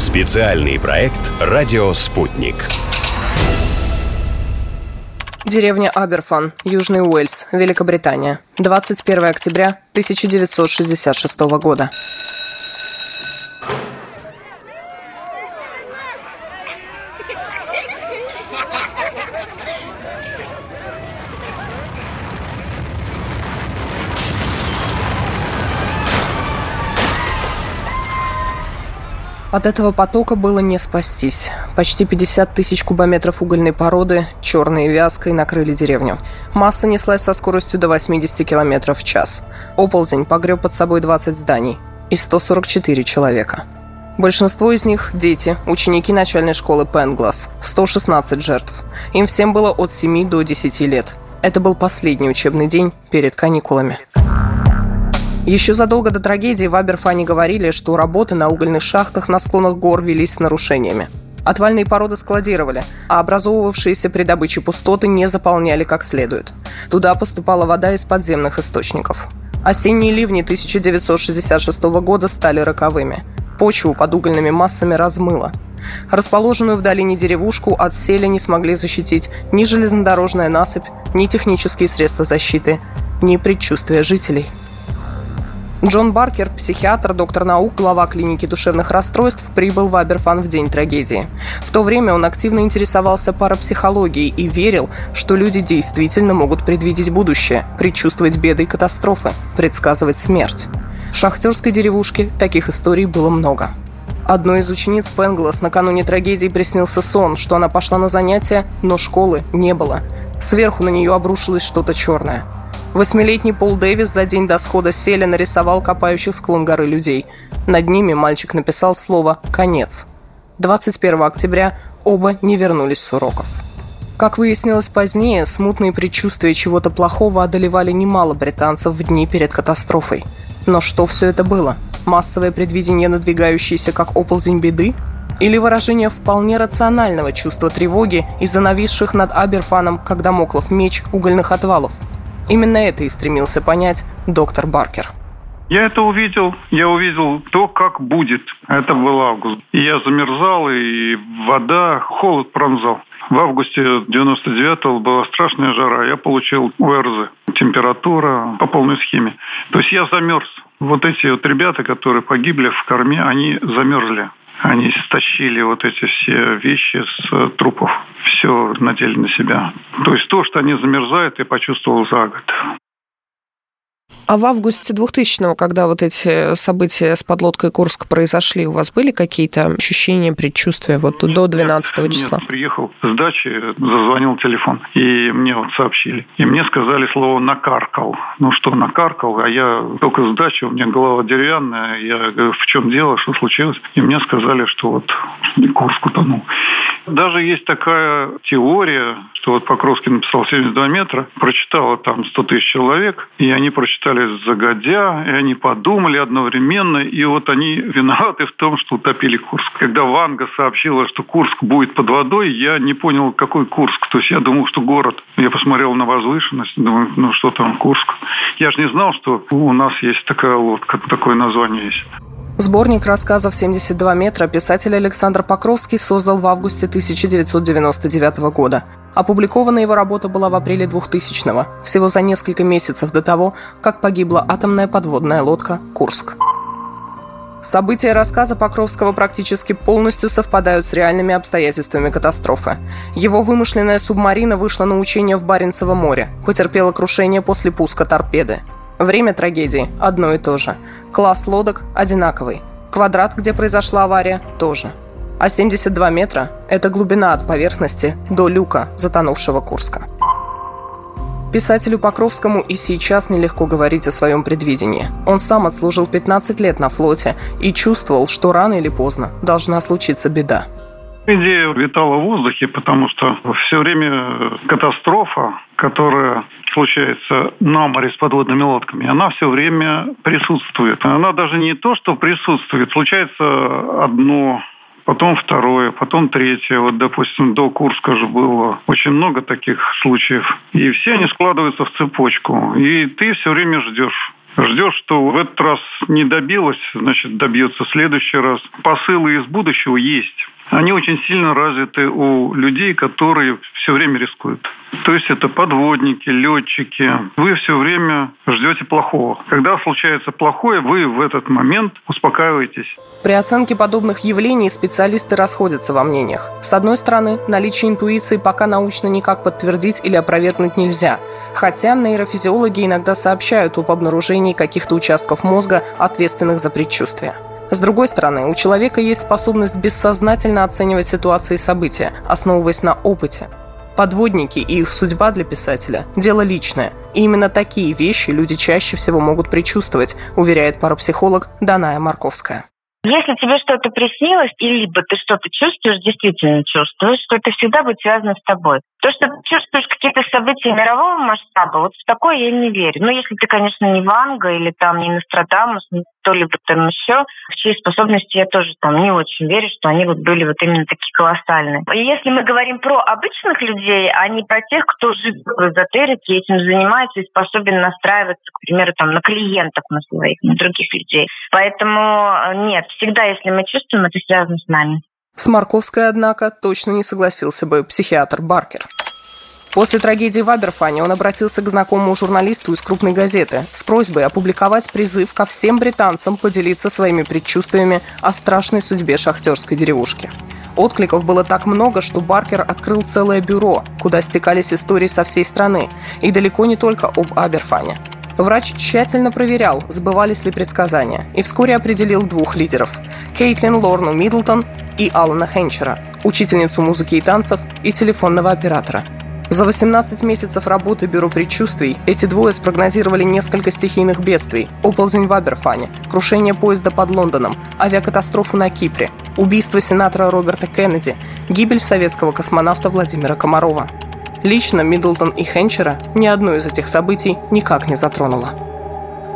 Специальный проект «Радио Спутник». Деревня Аберфан, Южный Уэльс, Великобритания. 21 октября 1966 года. От этого потока было не спастись. Почти 50 тысяч кубометров угольной породы, черной вязкой, накрыли деревню. Масса неслась со скоростью до 80 км в час. Оползень погреб под собой 20 зданий и 144 человека. Большинство из них – дети, ученики начальной школы Пенглас, 116 жертв. Им всем было от 7 до 10 лет. Это был последний учебный день перед каникулами. Еще задолго до трагедии в Аберфане говорили, что работы на угольных шахтах на склонах гор велись с нарушениями. Отвальные породы складировали, а образовывавшиеся при добыче пустоты не заполняли как следует. Туда поступала вода из подземных источников. Осенние ливни 1966 года стали роковыми. Почву под угольными массами размыло. Расположенную в долине деревушку от селя не смогли защитить ни железнодорожная насыпь, ни технические средства защиты, ни предчувствия жителей – Джон Баркер, психиатр, доктор наук, глава клиники душевных расстройств, прибыл в Аберфан в день трагедии. В то время он активно интересовался парапсихологией и верил, что люди действительно могут предвидеть будущее, предчувствовать беды и катастрофы, предсказывать смерть. В шахтерской деревушке таких историй было много. Одной из учениц Пенглас накануне трагедии приснился сон, что она пошла на занятия, но школы не было. Сверху на нее обрушилось что-то черное – Восьмилетний Пол Дэвис за день до схода селя нарисовал копающих склон горы людей. Над ними мальчик написал слово «конец». 21 октября оба не вернулись с уроков. Как выяснилось позднее, смутные предчувствия чего-то плохого одолевали немало британцев в дни перед катастрофой. Но что все это было? Массовое предвидение, надвигающееся как оползень беды? Или выражение вполне рационального чувства тревоги из-за нависших над Аберфаном, когда моклов меч, угольных отвалов – Именно это и стремился понять доктор Баркер. Я это увидел, я увидел то, как будет. Это был август. И я замерзал, и вода, холод пронзал. В августе 99-го была страшная жара. Я получил ОРЗ. Температура по полной схеме. То есть я замерз. Вот эти вот ребята, которые погибли в корме, они замерзли. Они стащили вот эти все вещи с трупов. Все надели на себя. То есть то, что они замерзают, я почувствовал за год. А в августе 2000-го, когда вот эти события с подлодкой Курск произошли, у вас были какие-то ощущения, предчувствия вот до 12 числа? Нет, приехал с дачи, зазвонил телефон, и мне вот сообщили. И мне сказали слово «накаркал». Ну что, накаркал? А я только с дачи, у меня голова деревянная. Я говорю, в чем дело, что случилось? И мне сказали, что вот Курск утонул. Даже есть такая теория, что вот Покровский написал 72 метра, прочитало там 100 тысяч человек, и они прочитали загодя, и они подумали одновременно, и вот они виноваты в том, что утопили Курск. Когда Ванга сообщила, что Курск будет под водой, я не понял, какой Курск. То есть я думал, что город. Я посмотрел на возвышенность, думаю, ну что там Курск. Я же не знал, что у нас есть такая лодка, такое название есть. Сборник рассказов «72 метра» писатель Александр Покровский создал в августе 1999 года. Опубликована его работа была в апреле 2000-го, всего за несколько месяцев до того, как погибла атомная подводная лодка «Курск». События рассказа Покровского практически полностью совпадают с реальными обстоятельствами катастрофы. Его вымышленная субмарина вышла на учение в Баренцево море, потерпела крушение после пуска торпеды. Время трагедии одно и то же. Класс лодок одинаковый. Квадрат, где произошла авария, тоже. А 72 метра – это глубина от поверхности до люка затонувшего Курска. Писателю Покровскому и сейчас нелегко говорить о своем предвидении. Он сам отслужил 15 лет на флоте и чувствовал, что рано или поздно должна случиться беда. Идея витала в воздухе, потому что все время катастрофа, которая случается на море с подводными лодками, она все время присутствует. Она даже не то, что присутствует, случается одно потом второе, потом третье. Вот, допустим, до Курска же было очень много таких случаев. И все они складываются в цепочку. И ты все время ждешь. Ждешь, что в этот раз не добилась, значит, добьется в следующий раз. Посылы из будущего есть они очень сильно развиты у людей, которые все время рискуют. То есть это подводники, летчики. Вы все время ждете плохого. Когда случается плохое, вы в этот момент успокаиваетесь. При оценке подобных явлений специалисты расходятся во мнениях. С одной стороны, наличие интуиции пока научно никак подтвердить или опровергнуть нельзя. Хотя нейрофизиологи иногда сообщают об обнаружении каких-то участков мозга, ответственных за предчувствие. С другой стороны, у человека есть способность бессознательно оценивать ситуации и события, основываясь на опыте. Подводники и их судьба для писателя – дело личное. И именно такие вещи люди чаще всего могут предчувствовать, уверяет парапсихолог Даная Марковская. Если тебе что-то приснилось, и либо ты что-то чувствуешь, действительно чувствуешь, что это всегда будет связано с тобой. То, что чувствуешь какие-то события мирового масштаба, вот в такое я не верю. Ну, если ты, конечно, не Ванга или там не Нострадамус, не кто-либо там еще, в чьи способности я тоже там не очень верю, что они вот были вот именно такие колоссальные. И если мы говорим про обычных людей, а не про тех, кто живет в эзотерике, этим занимается и способен настраиваться, к примеру, там, на клиентов, на своих, на других людей. Поэтому э, нет, всегда, если мы чувствуем, это связано с нами. С Марковской, однако, точно не согласился бы психиатр Баркер. После трагедии в Аберфане он обратился к знакомому журналисту из крупной газеты с просьбой опубликовать призыв ко всем британцам поделиться своими предчувствиями о страшной судьбе шахтерской деревушки. Откликов было так много, что Баркер открыл целое бюро, куда стекались истории со всей страны, и далеко не только об Аберфане. Врач тщательно проверял, сбывались ли предсказания, и вскоре определил двух лидеров – Кейтлин Лорну Миддлтон и Алана Хенчера, учительницу музыки и танцев и телефонного оператора. За 18 месяцев работы Бюро предчувствий эти двое спрогнозировали несколько стихийных бедствий. Оползень в Аберфане, крушение поезда под Лондоном, авиакатастрофу на Кипре, убийство сенатора Роберта Кеннеди, гибель советского космонавта Владимира Комарова. Лично Миддлтон и Хенчера ни одно из этих событий никак не затронуло.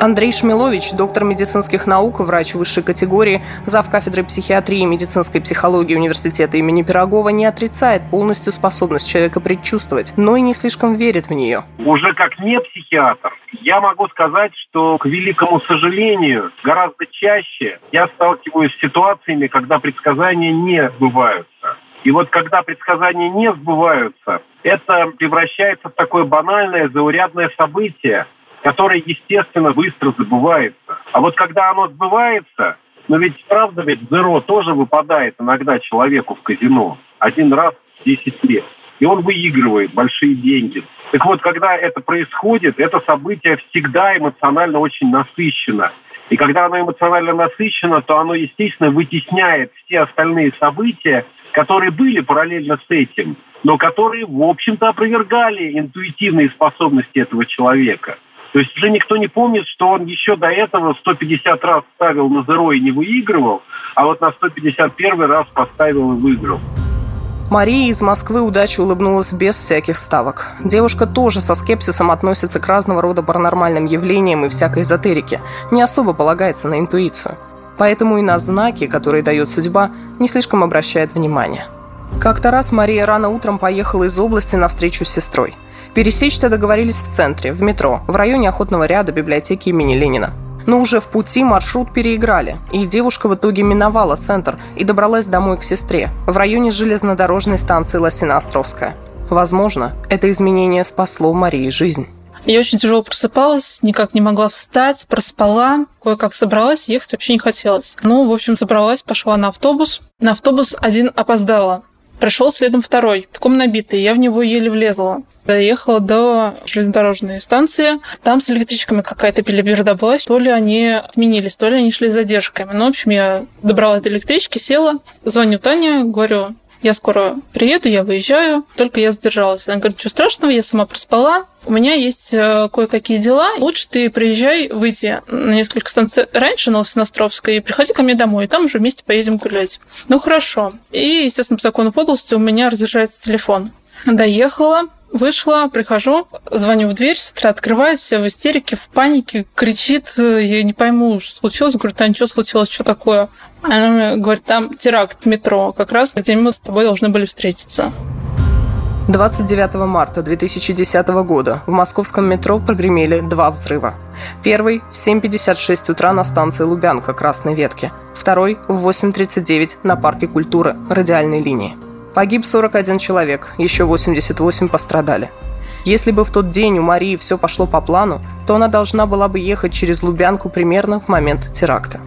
Андрей Шмилович, доктор медицинских наук, врач высшей категории, зав. кафедры психиатрии и медицинской психологии университета имени Пирогова, не отрицает полностью способность человека предчувствовать, но и не слишком верит в нее. Уже как не психиатр, я могу сказать, что, к великому сожалению, гораздо чаще я сталкиваюсь с ситуациями, когда предсказания не сбываются. И вот когда предсказания не сбываются, это превращается в такое банальное, заурядное событие, которое, естественно, быстро забывается. А вот когда оно сбывается, но ведь правда ведь зеро тоже выпадает иногда человеку в казино. Один раз в 10 лет. И он выигрывает большие деньги. Так вот, когда это происходит, это событие всегда эмоционально очень насыщено. И когда оно эмоционально насыщено, то оно, естественно, вытесняет все остальные события, которые были параллельно с этим, но которые, в общем-то, опровергали интуитивные способности этого человека. То есть уже никто не помнит, что он еще до этого 150 раз ставил на зеро и не выигрывал, а вот на 151 раз поставил и выиграл. Мария из Москвы удачи улыбнулась без всяких ставок. Девушка тоже со скепсисом относится к разного рода паранормальным явлениям и всякой эзотерике, не особо полагается на интуицию. Поэтому и на знаки, которые дает судьба, не слишком обращает внимание. Как-то раз Мария рано утром поехала из области на встречу с сестрой. Пересечься договорились в центре, в метро, в районе охотного ряда библиотеки имени Ленина. Но уже в пути маршрут переиграли, и девушка в итоге миновала центр и добралась домой к сестре, в районе железнодорожной станции Лосино-Островская. Возможно, это изменение спасло Марии жизнь. Я очень тяжело просыпалась, никак не могла встать, проспала, кое-как собралась, ехать вообще не хотелось. Ну, в общем, собралась, пошла на автобус. На автобус один опоздала. Пришел следом второй, таком набитый, я в него еле влезла. Доехала до железнодорожной станции, там с электричками какая-то пелеберда была, то ли они отменились, то ли они шли с задержками. Ну, в общем, я добралась до электрички, села, звоню Тане, говорю, я скоро приеду, я выезжаю, только я задержалась. Она говорит, ничего страшного, я сама проспала, у меня есть э, кое-какие дела. Лучше ты приезжай, выйди на несколько станций раньше на Лосиностровской и приходи ко мне домой, и там уже вместе поедем гулять. Ну, хорошо. И, естественно, по закону подлости у меня разряжается телефон. Доехала, вышла, прихожу, звоню в дверь, сестра открывает, вся в истерике, в панике, кричит, я не пойму, что случилось. Говорю, Таня, что случилось, что такое? Она мне говорит, там теракт в метро, как раз где мы с тобой должны были встретиться. 29 марта 2010 года в московском метро прогремели два взрыва. Первый в 7.56 утра на станции Лубянка Красной Ветки. Второй в 8.39 на Парке культуры радиальной линии. Погиб 41 человек, еще 88 пострадали. Если бы в тот день у Марии все пошло по плану, то она должна была бы ехать через Лубянку примерно в момент теракта.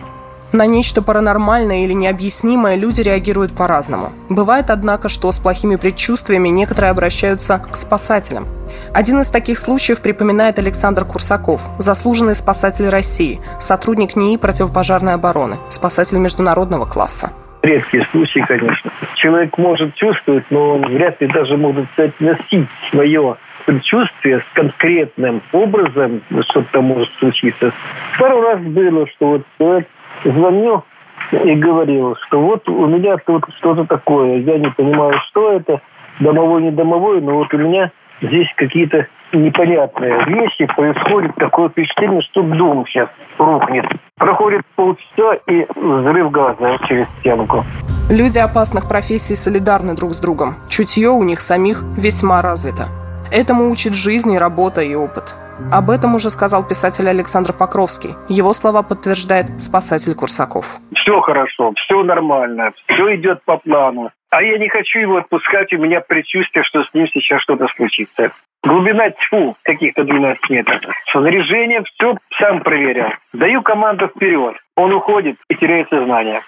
На нечто паранормальное или необъяснимое люди реагируют по-разному. Бывает, однако, что с плохими предчувствиями некоторые обращаются к спасателям. Один из таких случаев припоминает Александр Курсаков, заслуженный спасатель России, сотрудник НИИ противопожарной обороны, спасатель международного класса. Редкие случаи, конечно. Человек может чувствовать, но он вряд ли даже может соотносить свое предчувствие с конкретным образом, что-то может случиться. Пару раз было, что вот человек звонил и говорил, что вот у меня тут что-то такое, я не понимаю, что это, домовой, не домовой, но вот у меня здесь какие-то непонятные вещи происходит, такое впечатление, что дом сейчас рухнет. Проходит полчаса и взрыв газа через стенку. Люди опасных профессий солидарны друг с другом. Чутье у них самих весьма развито. Этому учит жизнь и работа и опыт. Об этом уже сказал писатель Александр Покровский. Его слова подтверждает спасатель Курсаков. Все хорошо, все нормально, все идет по плану. А я не хочу его отпускать, у меня предчувствие, что с ним сейчас что-то случится. Глубина тьфу каких-то 12 метров. Снаряжение все сам проверял. Даю команду вперед. Он уходит и теряет сознание.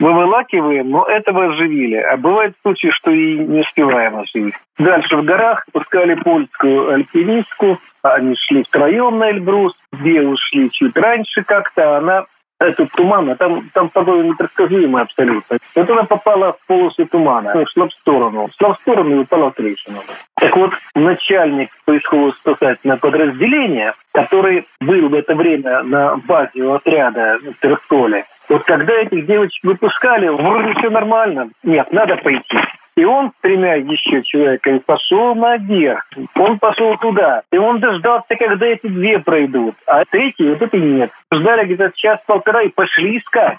Мы вылакиваем, но этого оживили. А бывает случаи, что и не успеваем оживить. Дальше в горах пускали польскую альпинистку. Они шли втроем на Эльбрус. Две ушли чуть раньше как-то. Она этот туман, а там, там погода непредсказуемая абсолютно. Вот она попала в полосу тумана, ну, шла в сторону. Шла в сторону и упала в трещину. Так вот, начальник поисково-спасательного подразделения, который был в это время на базе отряда в Терсполе, вот когда этих девочек выпускали, вроде все нормально. Нет, надо пойти. И он тремя еще человеками пошел наверх. Он пошел туда. И он дождался, когда эти две пройдут. А третий вот это нет. Ждали где-то час-полтора и пошли искать.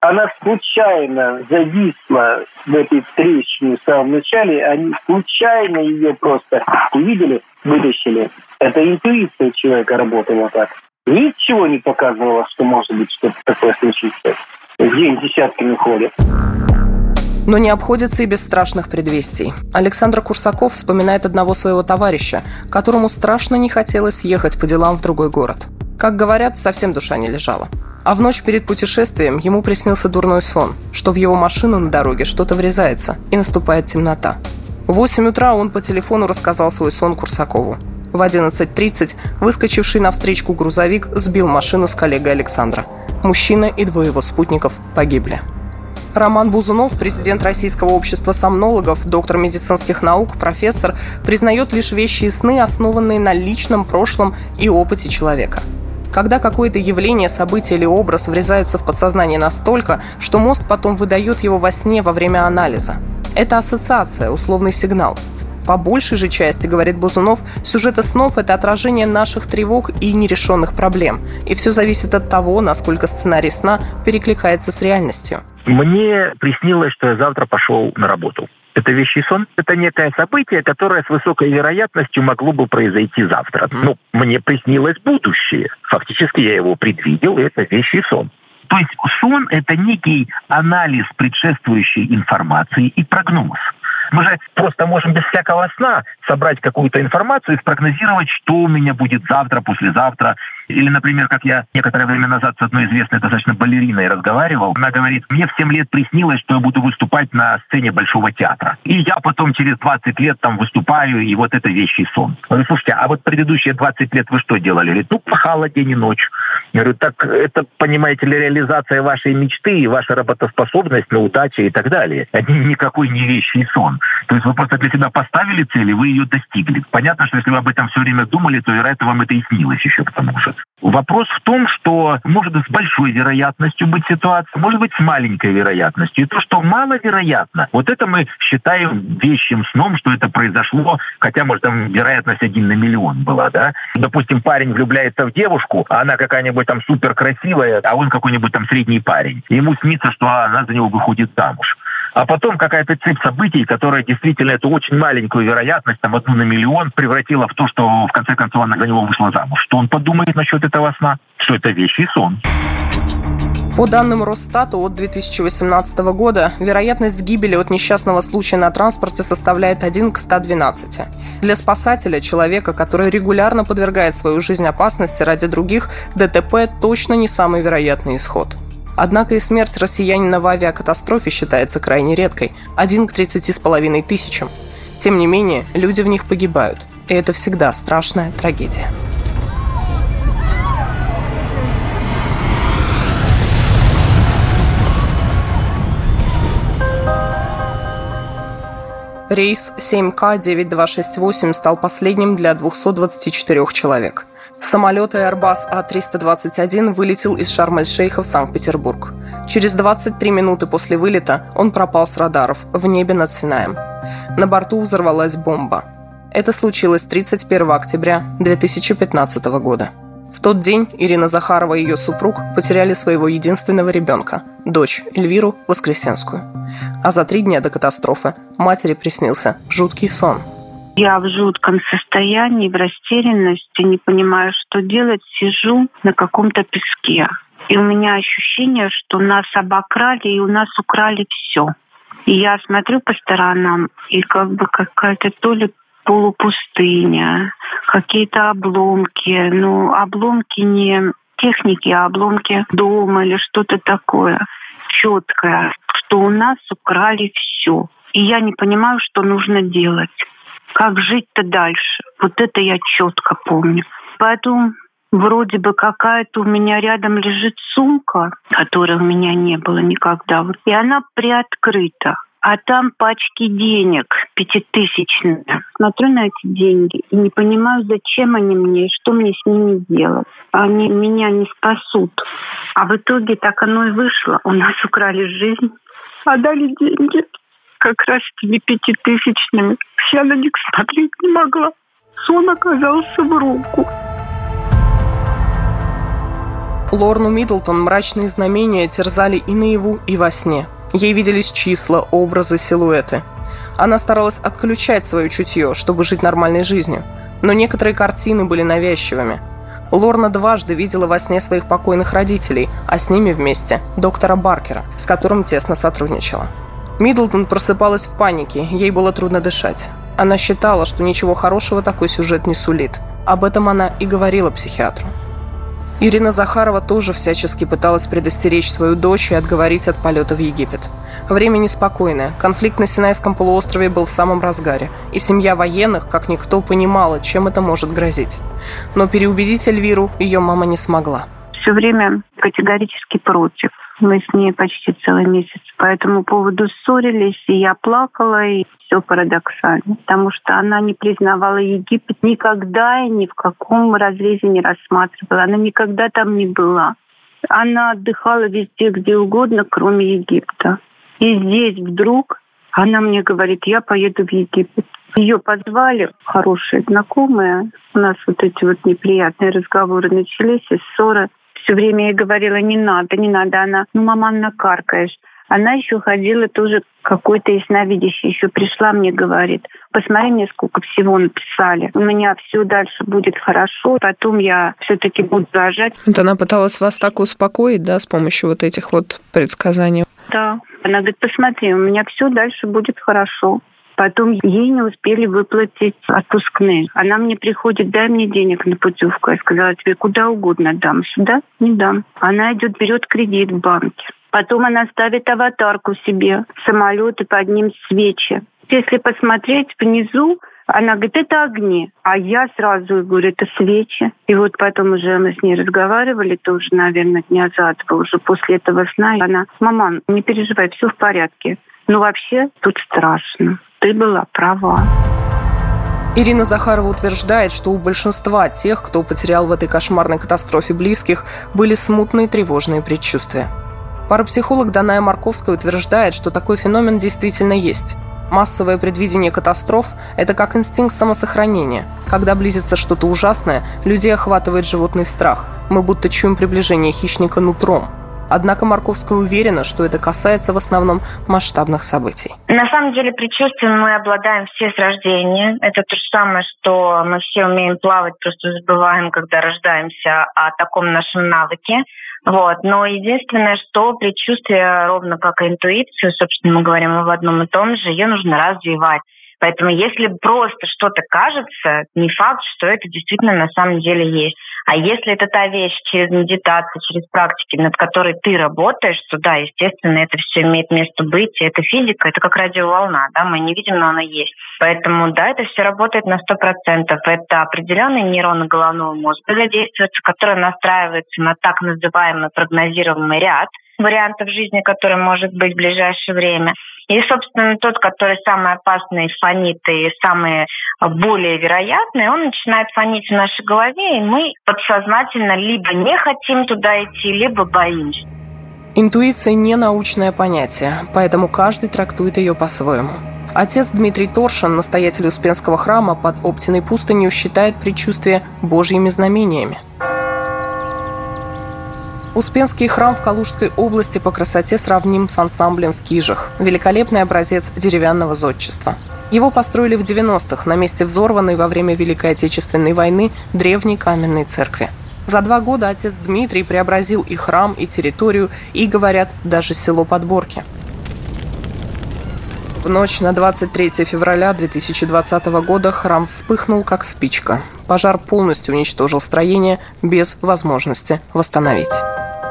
Она случайно зависла в этой трещине в самом начале. Они случайно ее просто увидели, вытащили. Это интуиция человека работала так. Ничего не показывало, что может быть что-то такое случится. День десятками ходят. Но не обходится и без страшных предвестий. Александр Курсаков вспоминает одного своего товарища, которому страшно не хотелось ехать по делам в другой город. Как говорят, совсем душа не лежала. А в ночь перед путешествием ему приснился дурной сон, что в его машину на дороге что-то врезается, и наступает темнота. В 8 утра он по телефону рассказал свой сон Курсакову. В 11.30 выскочивший на встречку грузовик сбил машину с коллегой Александра. Мужчина и двое его спутников погибли. Роман Бузунов, президент Российского общества сомнологов, доктор медицинских наук, профессор, признает лишь вещи и сны, основанные на личном прошлом и опыте человека. Когда какое-то явление, событие или образ врезаются в подсознание настолько, что мозг потом выдает его во сне во время анализа. Это ассоциация, условный сигнал. По большей же части, говорит Бузунов, сюжеты снов – это отражение наших тревог и нерешенных проблем. И все зависит от того, насколько сценарий сна перекликается с реальностью. Мне приснилось, что я завтра пошел на работу. Это вещий сон. Это некое событие, которое с высокой вероятностью могло бы произойти завтра. Ну, мне приснилось будущее. Фактически я его предвидел, и это вещий сон. То есть сон – это некий анализ предшествующей информации и прогноз. Мы же просто можем без всякого сна собрать какую-то информацию и спрогнозировать, что у меня будет завтра, послезавтра. Или, например, как я некоторое время назад с одной известной достаточно балериной разговаривал, она говорит, мне в 7 лет приснилось, что я буду выступать на сцене Большого театра. И я потом через 20 лет там выступаю, и вот это вещий сон. Говорю, слушайте, а вот предыдущие 20 лет вы что делали? Говорит, ну, пахала день и ночь. Я говорю, так это, понимаете ли, реализация вашей мечты и ваша работоспособность на удаче и так далее. Это никакой не вещий сон. То есть вы просто для себя поставили цель, и вы ее достигли. Понятно, что если вы об этом все время думали, то, вероятно, вам это и снилось еще к тому. Вопрос в том, что может с большой вероятностью быть ситуация, может быть с маленькой вероятностью. И то, что маловероятно, вот это мы считаем вещим сном, что это произошло, хотя, может, там вероятность один на миллион была, да. Допустим, парень влюбляется в девушку, а она какая-нибудь там супер красивая, а он какой-нибудь там средний парень. Ему снится, что она за него выходит замуж. а потом какая-то цепь событий, которая действительно эту очень маленькую вероятность, там одну на миллион, превратила в то, что в конце концов она за него вышла замуж. Что он подумает насчет этого сна? Что это вещий сон. По данным Росстата от 2018 года, вероятность гибели от несчастного случая на транспорте составляет 1 к 112. Для спасателя, человека, который регулярно подвергает свою жизнь опасности ради других, ДТП точно не самый вероятный исход. Однако и смерть россиянина в авиакатастрофе считается крайне редкой – 1 к 30 с половиной тысячам. Тем не менее, люди в них погибают. И это всегда страшная трагедия. Рейс 7К-9268 стал последним для 224 человек. Самолет Airbus А321 вылетел из Шарм-эль-Шейха в Санкт-Петербург. Через 23 минуты после вылета он пропал с радаров в небе над Синаем. На борту взорвалась бомба. Это случилось 31 октября 2015 года. В тот день Ирина Захарова и ее супруг потеряли своего единственного ребенка, дочь Эльвиру Воскресенскую. А за три дня до катастрофы матери приснился жуткий сон. Я в жутком состоянии, в растерянности, не понимаю, что делать, сижу на каком-то песке. И у меня ощущение, что нас обокрали и у нас украли все. И я смотрю по сторонам, и как бы какая-то то ли полупустыня, какие-то обломки. Ну, обломки не техники, а обломки дома или что-то такое четкое, что у нас украли все. И я не понимаю, что нужно делать. Как жить-то дальше? Вот это я четко помню. Поэтому вроде бы какая-то у меня рядом лежит сумка, которой у меня не было никогда. И она приоткрыта а там пачки денег пятитысячные. Смотрю на эти деньги и не понимаю, зачем они мне, что мне с ними делать. Они меня не спасут. А в итоге так оно и вышло. У нас украли жизнь, а дали деньги как раз теми пятитысячными. Я на них смотреть не могла. Сон оказался в руку. Лорну Миддлтон мрачные знамения терзали и наяву, и во сне – Ей виделись числа, образы, силуэты. Она старалась отключать свое чутье, чтобы жить нормальной жизнью. Но некоторые картины были навязчивыми. Лорна дважды видела во сне своих покойных родителей, а с ними вместе доктора Баркера, с которым тесно сотрудничала. Миддлтон просыпалась в панике, ей было трудно дышать. Она считала, что ничего хорошего такой сюжет не сулит. Об этом она и говорила психиатру. Ирина Захарова тоже всячески пыталась предостеречь свою дочь и отговорить от полета в Египет. Время неспокойное. Конфликт на Синайском полуострове был в самом разгаре, и семья военных, как никто, понимала, чем это может грозить. Но переубедить Эльвиру ее мама не смогла. Все время категорически против. Мы с ней почти целый месяц по этому поводу ссорились, и я плакала, и все парадоксально, потому что она не признавала Египет никогда и ни в каком разрезе не рассматривала. Она никогда там не была. Она отдыхала везде, где угодно, кроме Египта. И здесь вдруг она мне говорит, я поеду в Египет. Ее позвали, хорошие знакомые. У нас вот эти вот неприятные разговоры начались, и ссоры все время ей говорила, не надо, не надо. Она, ну, мама, накаркаешь. Она еще ходила тоже какой-то ясновидящий, еще пришла мне, говорит, посмотри мне, сколько всего написали. У меня все дальше будет хорошо, потом я все-таки буду рожать. Вот она пыталась вас так успокоить, да, с помощью вот этих вот предсказаний? Да. Она говорит, посмотри, у меня все дальше будет хорошо. Потом ей не успели выплатить отпускные. Она мне приходит, дай мне денег на путевку. Я сказала, тебе куда угодно дам. Сюда не дам. Она идет, берет кредит в банке. Потом она ставит аватарку себе, самолет и под ним свечи. Если посмотреть внизу, она говорит, это огни. А я сразу говорю, это свечи. И вот потом уже мы с ней разговаривали, тоже, наверное, дня за два, уже после этого сна. Она, мама, не переживай, все в порядке. Ну, вообще, тут страшно ты была права. Ирина Захарова утверждает, что у большинства тех, кто потерял в этой кошмарной катастрофе близких, были смутные тревожные предчувствия. Парапсихолог Даная Марковская утверждает, что такой феномен действительно есть. Массовое предвидение катастроф – это как инстинкт самосохранения. Когда близится что-то ужасное, людей охватывает животный страх. Мы будто чуем приближение хищника нутром. Однако Марковская уверена, что это касается в основном масштабных событий. На самом деле предчувствием мы обладаем все с рождения. Это то же самое, что мы все умеем плавать, просто забываем, когда рождаемся о таком нашем навыке. Вот. Но единственное, что предчувствие, ровно как и интуицию, собственно, мы говорим об одном и том же, ее нужно развивать. Поэтому если просто что-то кажется, не факт, что это действительно на самом деле есть. А если это та вещь через медитацию, через практики, над которой ты работаешь, то да, естественно, это все имеет место быть. Это физика, это как радиоволна, да, мы не видим, но она есть. Поэтому да, это все работает на сто процентов. Это определенные нейроны головного мозга задействуются, которые настраиваются на так называемый прогнозируемый ряд вариантов жизни, который может быть в ближайшее время. И, собственно, тот, который самый опасный, фонит и самый более вероятный, он начинает фонить в нашей голове, и мы подсознательно либо не хотим туда идти, либо боимся. Интуиция не научное понятие, поэтому каждый трактует ее по-своему. Отец Дмитрий Торшин, настоятель Успенского храма под Оптиной пустынью, считает предчувствие божьими знамениями. Успенский храм в Калужской области по красоте сравним с ансамблем в Кижах. Великолепный образец деревянного зодчества. Его построили в 90-х на месте взорванной во время Великой Отечественной войны древней каменной церкви. За два года отец Дмитрий преобразил и храм, и территорию, и, говорят, даже село Подборки. В ночь на 23 февраля 2020 года храм вспыхнул, как спичка. Пожар полностью уничтожил строение без возможности восстановить.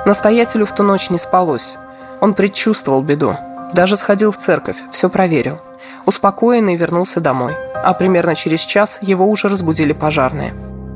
Настоятелю в ту ночь не спалось. Он предчувствовал беду. Даже сходил в церковь, все проверил. Успокоенный вернулся домой. А примерно через час его уже разбудили пожарные.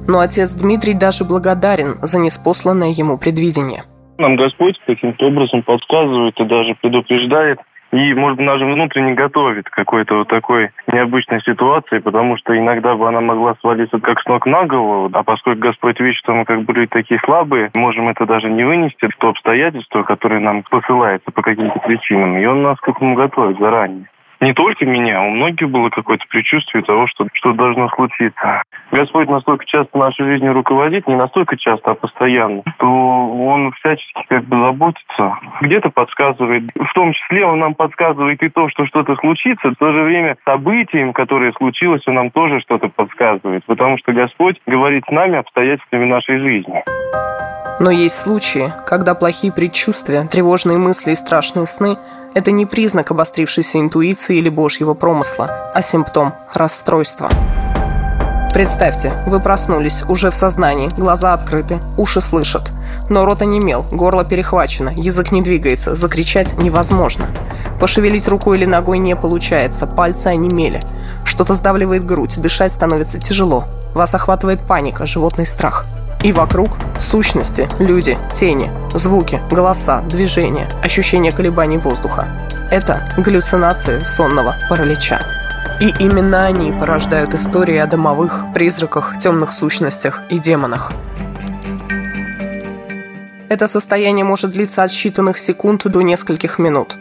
Но отец Дмитрий даже благодарен за неспосланное ему предвидение. Нам Господь каким-то образом подсказывает и даже предупреждает и, может быть, даже внутренне готовит к какой-то вот такой необычной ситуации, потому что иногда бы она могла свалиться как с ног на голову, а поскольку Господь видит, что мы как бы люди такие слабые, можем это даже не вынести, то обстоятельство, которое нам посылается по каким-то причинам, и Он нас к этому готовит заранее не только меня, у многих было какое-то предчувствие того, что что должно случиться. Господь настолько часто нашей жизнью руководит, не настолько часто, а постоянно, то Он всячески как бы заботится, где-то подсказывает. В том числе Он нам подсказывает и то, что что-то случится, в то же время событием, которое случилось, Он нам тоже что-то подсказывает, потому что Господь говорит с нами обстоятельствами нашей жизни. Но есть случаи, когда плохие предчувствия, тревожные мысли и страшные сны – это не признак обострившейся интуиции или божьего промысла, а симптом расстройства. Представьте, вы проснулись, уже в сознании, глаза открыты, уши слышат. Но рот онемел, горло перехвачено, язык не двигается, закричать невозможно. Пошевелить рукой или ногой не получается, пальцы онемели. Что-то сдавливает грудь, дышать становится тяжело. Вас охватывает паника, животный страх – и вокруг сущности, люди, тени, звуки, голоса, движения, ощущение колебаний воздуха. Это галлюцинации сонного паралича. И именно они порождают истории о домовых, призраках, темных сущностях и демонах. Это состояние может длиться от считанных секунд до нескольких минут.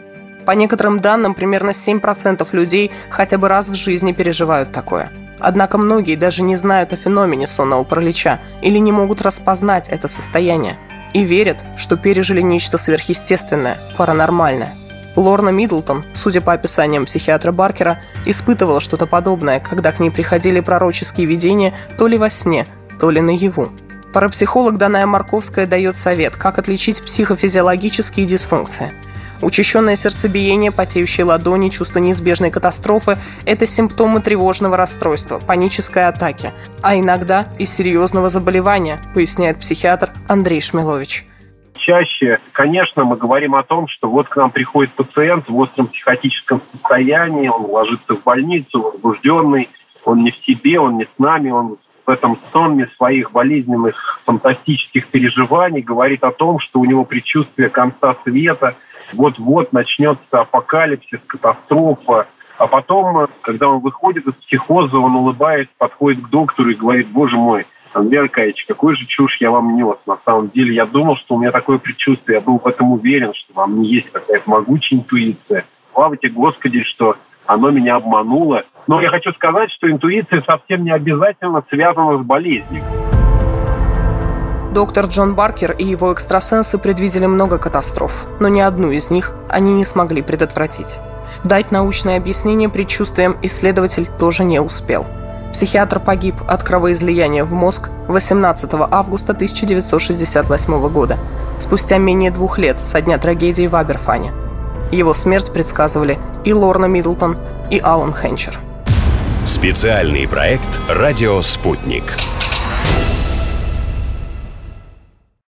По некоторым данным, примерно 7% людей хотя бы раз в жизни переживают такое – Однако многие даже не знают о феномене сонного паралича или не могут распознать это состояние и верят, что пережили нечто сверхъестественное, паранормальное. Лорна Миддлтон, судя по описаниям психиатра Баркера, испытывала что-то подобное, когда к ней приходили пророческие видения то ли во сне, то ли наяву. Парапсихолог Даная Марковская дает совет, как отличить психофизиологические дисфункции – Учащенное сердцебиение, потеющие ладони, чувство неизбежной катастрофы – это симптомы тревожного расстройства, панической атаки, а иногда и серьезного заболевания, поясняет психиатр Андрей Шмилович чаще, конечно, мы говорим о том, что вот к нам приходит пациент в остром психотическом состоянии, он ложится в больницу, возбужденный, он не в себе, он не с нами, он в этом сонме своих болезненных фантастических переживаний говорит о том, что у него предчувствие конца света – вот-вот начнется апокалипсис, катастрофа. А потом, когда он выходит из психоза, он улыбается, подходит к доктору и говорит, боже мой, Андрей Аркадьевич, какой же чушь я вам нес. На самом деле я думал, что у меня такое предчувствие, я был в этом уверен, что вам не есть какая-то могучая интуиция. Слава тебе, Господи, что оно меня обмануло. Но я хочу сказать, что интуиция совсем не обязательно связана с болезнью. Доктор Джон Баркер и его экстрасенсы предвидели много катастроф, но ни одну из них они не смогли предотвратить. Дать научное объяснение предчувствиям исследователь тоже не успел. Психиатр погиб от кровоизлияния в мозг 18 августа 1968 года, спустя менее двух лет со дня трагедии в Аберфане. Его смерть предсказывали и Лорна Миддлтон, и Алан Хенчер. Специальный проект «Радио Спутник».